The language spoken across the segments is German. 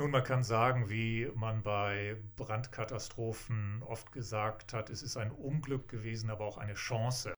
Nun, man kann sagen, wie man bei Brandkatastrophen oft gesagt hat, es ist ein Unglück gewesen, aber auch eine Chance.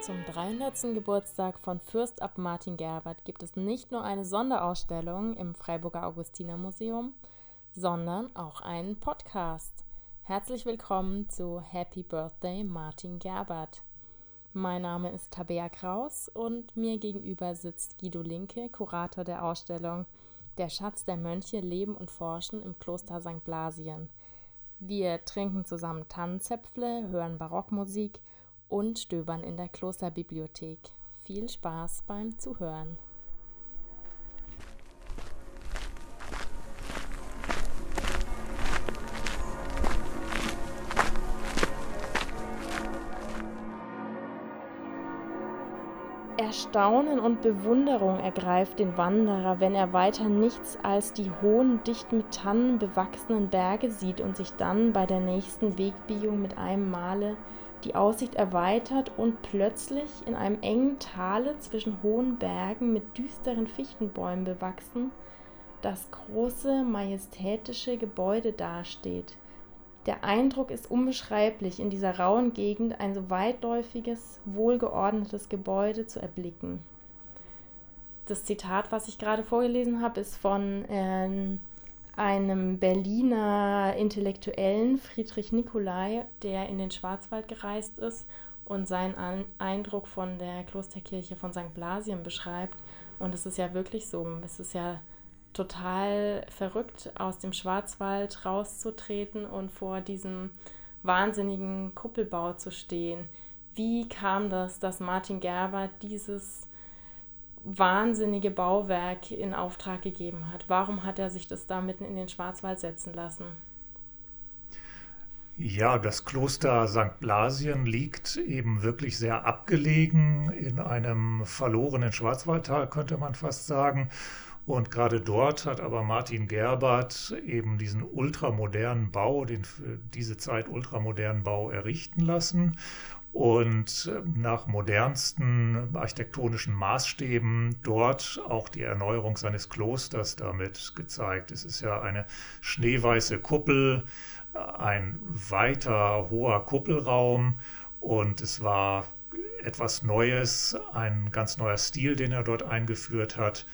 Zum 300. Geburtstag von Fürst Ab Martin Gerbert gibt es nicht nur eine Sonderausstellung im Freiburger Augustinermuseum, sondern auch einen Podcast. Herzlich willkommen zu Happy Birthday Martin Gerbert. Mein Name ist Tabea Kraus und mir gegenüber sitzt Guido Linke, Kurator der Ausstellung Der Schatz der Mönche Leben und Forschen im Kloster St. Blasien. Wir trinken zusammen Tannenzäpfle, hören Barockmusik und stöbern in der Klosterbibliothek. Viel Spaß beim Zuhören. Erstaunen und Bewunderung ergreift den Wanderer, wenn er weiter nichts als die hohen, dicht mit Tannen bewachsenen Berge sieht und sich dann bei der nächsten Wegbiegung mit einem Male die Aussicht erweitert und plötzlich in einem engen Tale zwischen hohen Bergen mit düsteren Fichtenbäumen bewachsen das große, majestätische Gebäude dasteht. Der Eindruck ist unbeschreiblich, in dieser rauen Gegend ein so weitläufiges, wohlgeordnetes Gebäude zu erblicken. Das Zitat, was ich gerade vorgelesen habe, ist von äh, einem Berliner Intellektuellen, Friedrich Nicolai, der in den Schwarzwald gereist ist und seinen Eindruck von der Klosterkirche von St. Blasien beschreibt. Und es ist ja wirklich so, es ist ja total verrückt, aus dem Schwarzwald rauszutreten und vor diesem wahnsinnigen Kuppelbau zu stehen. Wie kam das, dass Martin Gerber dieses wahnsinnige Bauwerk in Auftrag gegeben hat? Warum hat er sich das da mitten in den Schwarzwald setzen lassen? Ja, das Kloster St. Blasien liegt eben wirklich sehr abgelegen in einem verlorenen Schwarzwaldtal, könnte man fast sagen. Und gerade dort hat aber Martin Gerbert eben diesen ultramodernen Bau, den für diese Zeit ultramodernen Bau errichten lassen und ähm, nach modernsten architektonischen Maßstäben dort auch die Erneuerung seines Klosters damit gezeigt. Es ist ja eine schneeweiße Kuppel, ein weiter hoher Kuppelraum und es war etwas Neues, ein ganz neuer Stil, den er dort eingeführt hat.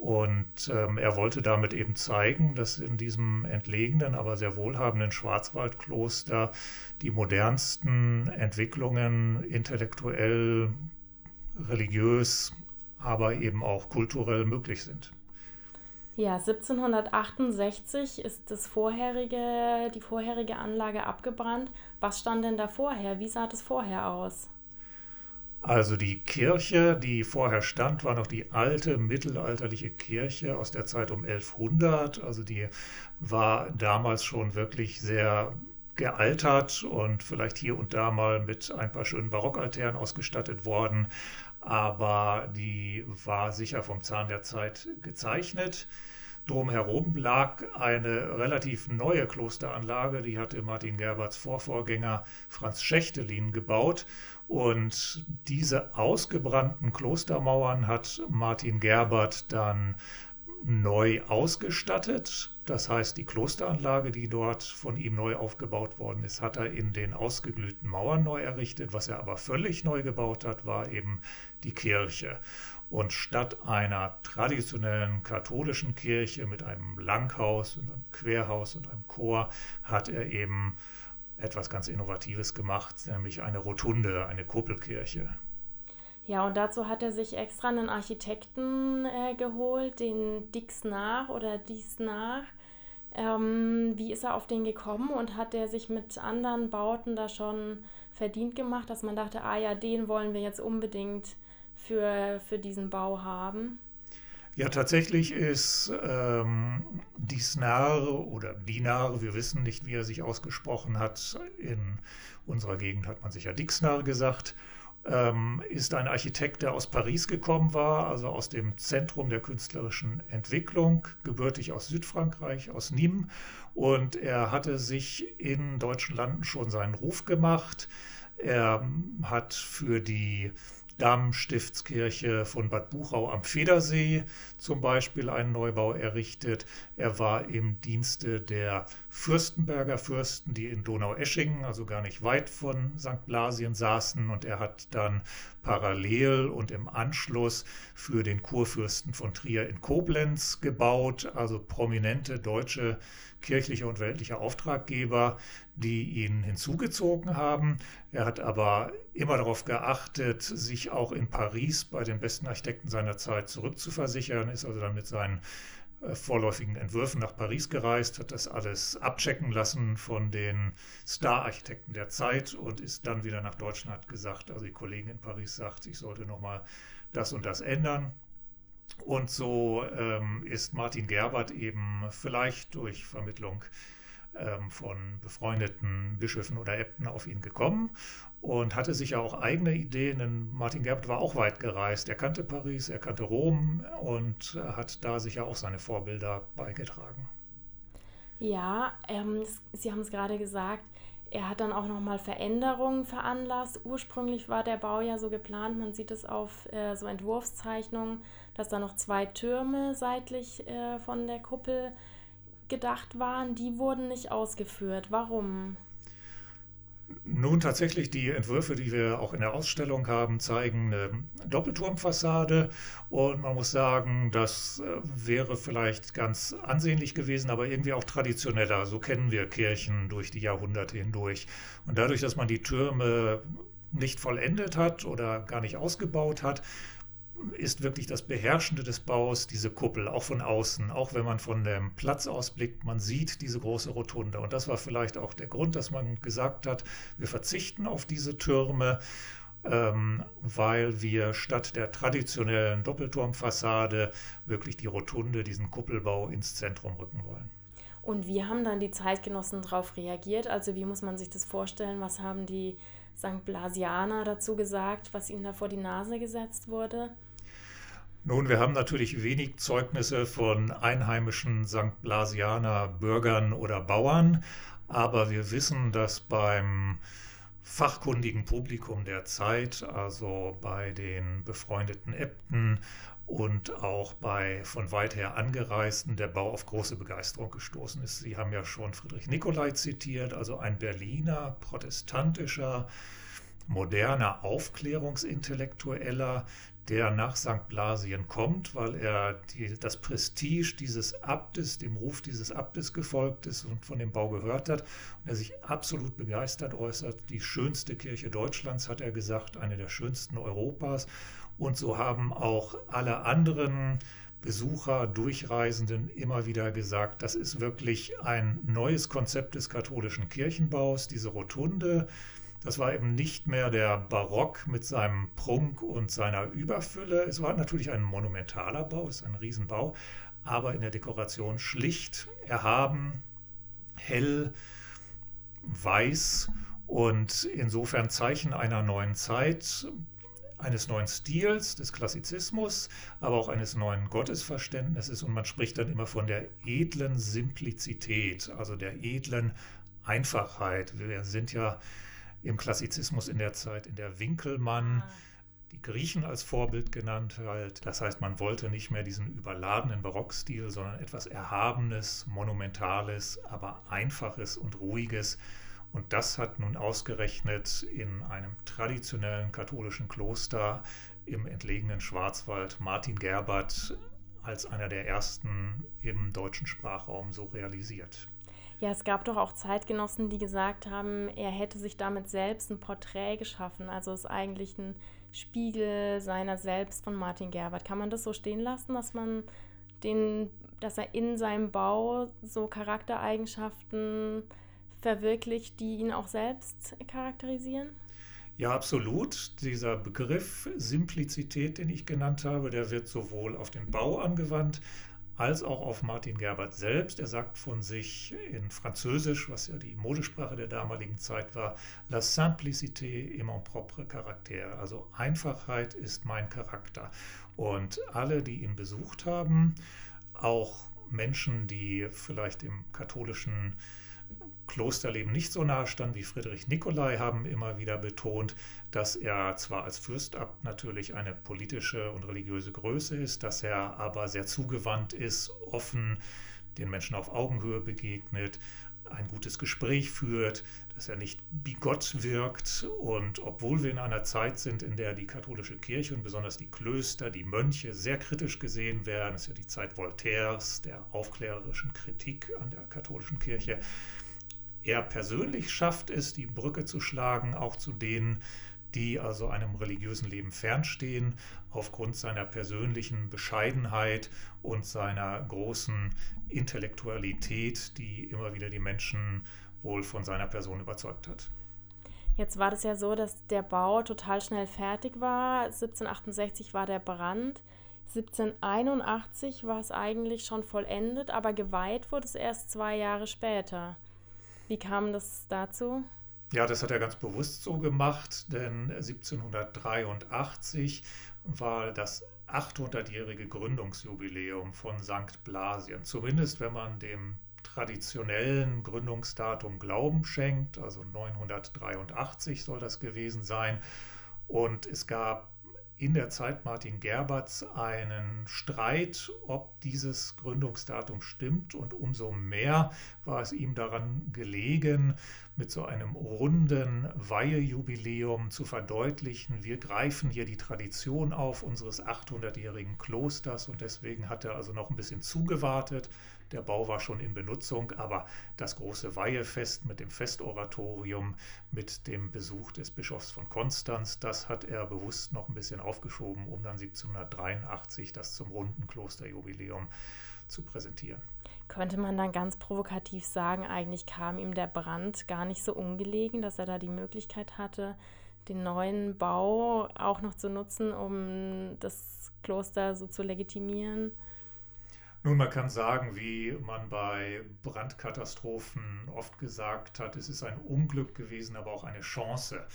Und ähm, er wollte damit eben zeigen, dass in diesem entlegenen, aber sehr wohlhabenden Schwarzwaldkloster die modernsten Entwicklungen intellektuell, religiös, aber eben auch kulturell möglich sind. Ja, 1768 ist das vorherige, die vorherige Anlage abgebrannt. Was stand denn da vorher? Wie sah das vorher aus? Also die Kirche, die vorher stand, war noch die alte mittelalterliche Kirche aus der Zeit um 1100. Also die war damals schon wirklich sehr gealtert und vielleicht hier und da mal mit ein paar schönen Barockaltären ausgestattet worden. Aber die war sicher vom Zahn der Zeit gezeichnet. Drumherum lag eine relativ neue Klosteranlage, die hatte Martin Gerberts Vorvorgänger Franz Schächtelin gebaut. Und diese ausgebrannten Klostermauern hat Martin Gerbert dann neu ausgestattet. Das heißt, die Klosteranlage, die dort von ihm neu aufgebaut worden ist, hat er in den ausgeglühten Mauern neu errichtet. Was er aber völlig neu gebaut hat, war eben die Kirche. Und statt einer traditionellen katholischen Kirche mit einem Langhaus und einem Querhaus und einem Chor hat er eben etwas ganz Innovatives gemacht, nämlich eine Rotunde, eine Kuppelkirche. Ja, und dazu hat er sich extra einen Architekten äh, geholt, den Dix nach oder Dies nach. Ähm, wie ist er auf den gekommen und hat er sich mit anderen Bauten da schon verdient gemacht, dass man dachte, ah ja, den wollen wir jetzt unbedingt für, für diesen Bau haben? Ja, tatsächlich ist ähm, Disnar oder Dinar, wir wissen nicht, wie er sich ausgesprochen hat. In unserer Gegend hat man sich ja Dixnar gesagt. Ähm, ist ein Architekt, der aus Paris gekommen war, also aus dem Zentrum der künstlerischen Entwicklung, gebürtig aus Südfrankreich, aus Nîmes. Und er hatte sich in deutschen Landen schon seinen Ruf gemacht Er hat für die Dammstiftskirche von Bad Buchau am Federsee zum Beispiel einen Neubau errichtet. Er war im Dienste der Fürstenberger Fürsten, die in Donaueschingen, also gar nicht weit von St. Blasien saßen. Und er hat dann parallel und im Anschluss für den Kurfürsten von Trier in Koblenz gebaut, also prominente deutsche kirchliche und weltliche Auftraggeber, die ihn hinzugezogen haben. Er hat aber immer darauf geachtet, sich auch in Paris bei den besten Architekten seiner Zeit zurückzuversichern, ist also dann mit seinen vorläufigen Entwürfen nach Paris gereist, hat das alles abchecken lassen von den Star-Architekten der Zeit und ist dann wieder nach Deutschland gesagt, also die Kollegin in Paris sagt, ich sollte nochmal das und das ändern. Und so ähm, ist Martin Gerbert eben vielleicht durch Vermittlung ähm, von befreundeten Bischöfen oder Äbten auf ihn gekommen und hatte sicher auch eigene Ideen. Denn Martin Gerbert war auch weit gereist. Er kannte Paris, er kannte Rom und hat da sicher auch seine Vorbilder beigetragen. Ja, ähm, Sie haben es gerade gesagt, er hat dann auch nochmal Veränderungen veranlasst. Ursprünglich war der Bau ja so geplant, man sieht es auf äh, so Entwurfszeichnungen, dass da noch zwei Türme seitlich äh, von der Kuppel gedacht waren. Die wurden nicht ausgeführt. Warum? Nun, tatsächlich, die Entwürfe, die wir auch in der Ausstellung haben, zeigen eine Doppelturmfassade. Und man muss sagen, das äh, wäre vielleicht ganz ansehnlich gewesen, aber irgendwie auch traditioneller. So kennen wir Kirchen durch die Jahrhunderte hindurch. Und dadurch, dass man die Türme nicht vollendet hat oder gar nicht ausgebaut hat, ist wirklich das Beherrschende des Baus, diese Kuppel, auch von außen, auch wenn man von dem Platz aus blickt, man sieht diese große Rotunde. Und das war vielleicht auch der Grund, dass man gesagt hat, wir verzichten auf diese Türme, ähm, weil wir statt der traditionellen Doppelturmfassade wirklich die Rotunde, diesen Kuppelbau ins Zentrum rücken wollen. Und wie haben dann die Zeitgenossen darauf reagiert? Also wie muss man sich das vorstellen? Was haben die St. Blasianer dazu gesagt, was ihnen da vor die Nase gesetzt wurde? Nun, wir haben natürlich wenig Zeugnisse von einheimischen St. Blasianer Bürgern oder Bauern, aber wir wissen, dass beim fachkundigen Publikum der Zeit, also bei den befreundeten Äbten und auch bei von weit her Angereisten, der Bau auf große Begeisterung gestoßen ist. Sie haben ja schon Friedrich Nicolai zitiert, also ein Berliner protestantischer moderner Aufklärungsintellektueller, der nach St. Blasien kommt, weil er die, das Prestige dieses Abtes, dem Ruf dieses Abtes gefolgt ist und von dem Bau gehört hat und er sich absolut begeistert äußert. Die schönste Kirche Deutschlands, hat er gesagt, eine der schönsten Europas. Und so haben auch alle anderen Besucher, Durchreisenden immer wieder gesagt, das ist wirklich ein neues Konzept des katholischen Kirchenbaus, diese Rotunde das war eben nicht mehr der Barock mit seinem Prunk und seiner Überfülle. Es war natürlich ein monumentaler Bau, es ist ein Riesenbau, aber in der Dekoration schlicht, erhaben, hell, weiß und insofern Zeichen einer neuen Zeit, eines neuen Stils, des Klassizismus, aber auch eines neuen Gottesverständnisses. Und man spricht dann immer von der edlen Simplizität, also der edlen Einfachheit. Wir sind ja im Klassizismus in der Zeit, in der Winkelmann ah. die Griechen als Vorbild genannt halt. Das heißt, man wollte nicht mehr diesen überladenen Barockstil, sondern etwas Erhabenes, Monumentales, aber Einfaches und Ruhiges. Und das hat nun ausgerechnet in einem traditionellen katholischen Kloster im entlegenen Schwarzwald Martin Gerbert als einer der ersten im deutschen Sprachraum so realisiert. Ja, es gab doch auch Zeitgenossen, die gesagt haben, er hätte sich damit selbst ein Porträt geschaffen. Also ist eigentlich ein Spiegel seiner selbst von Martin Gerbert. Kann man das so stehen lassen, dass man den, dass er in seinem Bau so Charaktereigenschaften verwirklicht, die ihn auch selbst charakterisieren? Ja, absolut. Dieser Begriff Simplizität, den ich genannt habe, der wird sowohl auf den Bau angewandt, als auch auf Martin Gerbert selbst. Er sagt von sich in Französisch, was ja die Modesprache der damaligen Zeit war, La simplicité est mon propre caractère. Also Einfachheit ist mein Charakter. Und alle, die ihn besucht haben, auch Menschen, die vielleicht im katholischen Klosterleben nicht so nahe stand wie Friedrich Nicolai, haben immer wieder betont, dass er zwar als Fürstabt natürlich eine politische und religiöse Größe ist, dass er aber sehr zugewandt ist, offen den Menschen auf Augenhöhe begegnet, ein gutes Gespräch führt, dass er nicht bigott wirkt. Und obwohl wir in einer Zeit sind, in der die katholische Kirche und besonders die Klöster, die Mönche sehr kritisch gesehen werden, ist ja die Zeit Voltaires, der aufklärerischen Kritik an der katholischen Kirche, er persönlich schafft es, die Brücke zu schlagen, auch zu denen, die also einem religiösen Leben fernstehen, aufgrund seiner persönlichen Bescheidenheit und seiner großen Intellektualität, die immer wieder die Menschen wohl von seiner Person überzeugt hat. Jetzt war das ja so, dass der Bau total schnell fertig war. 1768 war der Brand. 1781 war es eigentlich schon vollendet, aber geweiht wurde es erst zwei Jahre später. Wie kam das dazu? Ja, das hat er ganz bewusst so gemacht, denn 1783 war das 800-jährige Gründungsjubiläum von St. Blasien. Zumindest wenn man dem traditionellen Gründungsdatum Glauben schenkt, also 983 soll das gewesen sein. Und es gab in der Zeit Martin Gerberts einen Streit, ob dieses Gründungsdatum stimmt. Und umso mehr war es ihm daran gelegen, mit so einem runden Weihejubiläum zu verdeutlichen, wir greifen hier die Tradition auf unseres 800-jährigen Klosters. Und deswegen hat er also noch ein bisschen zugewartet. Der Bau war schon in Benutzung, aber das große Weihefest mit dem Festoratorium, mit dem Besuch des Bischofs von Konstanz, das hat er bewusst noch ein bisschen aufgeschoben, um dann 1783 das zum runden Klosterjubiläum zu präsentieren. Könnte man dann ganz provokativ sagen, eigentlich kam ihm der Brand gar nicht so ungelegen, dass er da die Möglichkeit hatte, den neuen Bau auch noch zu nutzen, um das Kloster so zu legitimieren? Nun, man kann sagen, wie man bei Brandkatastrophen oft gesagt hat, es ist ein Unglück gewesen, aber auch eine Chance.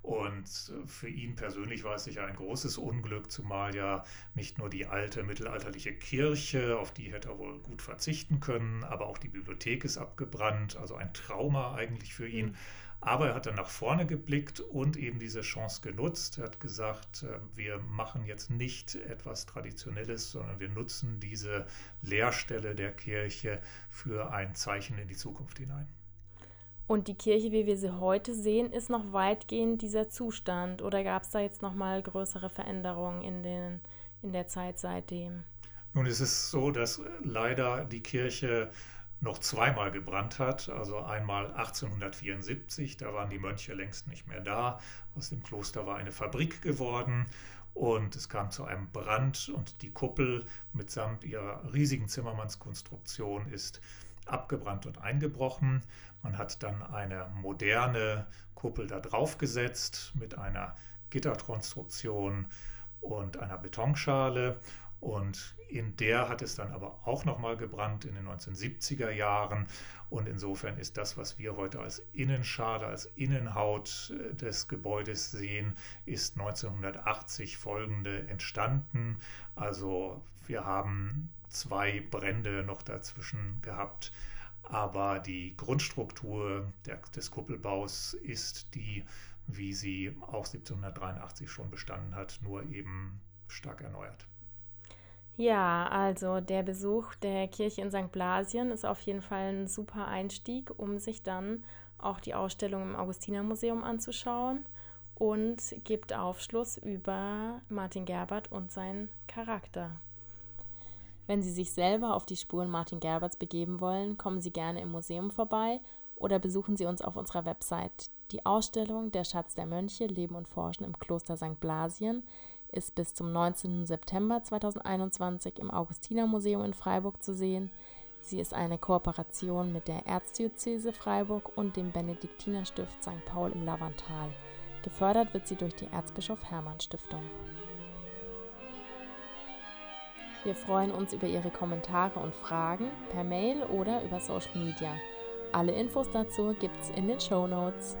Und für ihn persönlich war es sicher ein großes Unglück, zumal ja nicht nur die alte mittelalterliche Kirche, auf die hätte er wohl gut verzichten können, aber auch die Bibliothek ist abgebrannt, also ein Trauma eigentlich für ihn. Mhm. Aber er hat dann nach vorne geblickt und eben diese Chance genutzt. Er hat gesagt, äh, wir machen jetzt nicht etwas Traditionelles, sondern wir nutzen diese Leerstelle der Kirche für ein Zeichen in die Zukunft hinein. Und die Kirche, wie wir sie heute sehen, ist noch weitgehend dieser Zustand oder gab es da jetzt noch mal größere Veränderungen in, den, in der Zeit seitdem? Nun es ist so, dass leider die Kirche noch zweimal gebrannt hat. Also einmal 1874, da waren die Mönche längst nicht mehr da. Aus dem Kloster war eine Fabrik geworden und es kam zu einem Brand und die Kuppel mitsamt ihrer riesigen Zimmermannskonstruktion ist abgebrannt und eingebrochen. Man hat dann eine moderne Kuppel da drauf gesetzt mit einer Gitterkonstruktion und einer Betonschale und in der hat es dann aber auch nochmal gebrannt in den 1970er Jahren. Und insofern ist das, was wir heute als Innenschale, als Innenhaut äh, des Gebäudes sehen, ist 1980 folgende entstanden. Also wir haben zwei Brände noch dazwischen gehabt. Aber die Grundstruktur der, des Kuppelbaus ist die, wie sie auch 1783 schon bestanden hat, nur eben stark erneuert. Ja, also der Besuch der Kirche in St. Blasien ist auf jeden Fall ein super Einstieg, um sich dann auch die Ausstellung im Augustinermuseum anzuschauen und gibt Aufschluss über Martin Gerbert und seinen Charakter. Wenn Sie sich selber auf die Spuren Martin Gerberts begeben wollen, kommen Sie gerne im Museum vorbei oder besuchen Sie uns auf unserer Website. Die Ausstellung Der Schatz der Mönche Leben und Forschen im Kloster St. Blasien ist bis zum 19. September 2021 im Augustinermuseum in Freiburg zu sehen. Sie ist eine Kooperation mit der Erzdiözese Freiburg und dem Benediktinerstift St. Paul im Lavantal. Gefördert wird sie durch die Erzbischof Hermann Stiftung. Wir freuen uns über Ihre Kommentare und Fragen per Mail oder über Social Media. Alle Infos dazu gibt's in den Show Notes.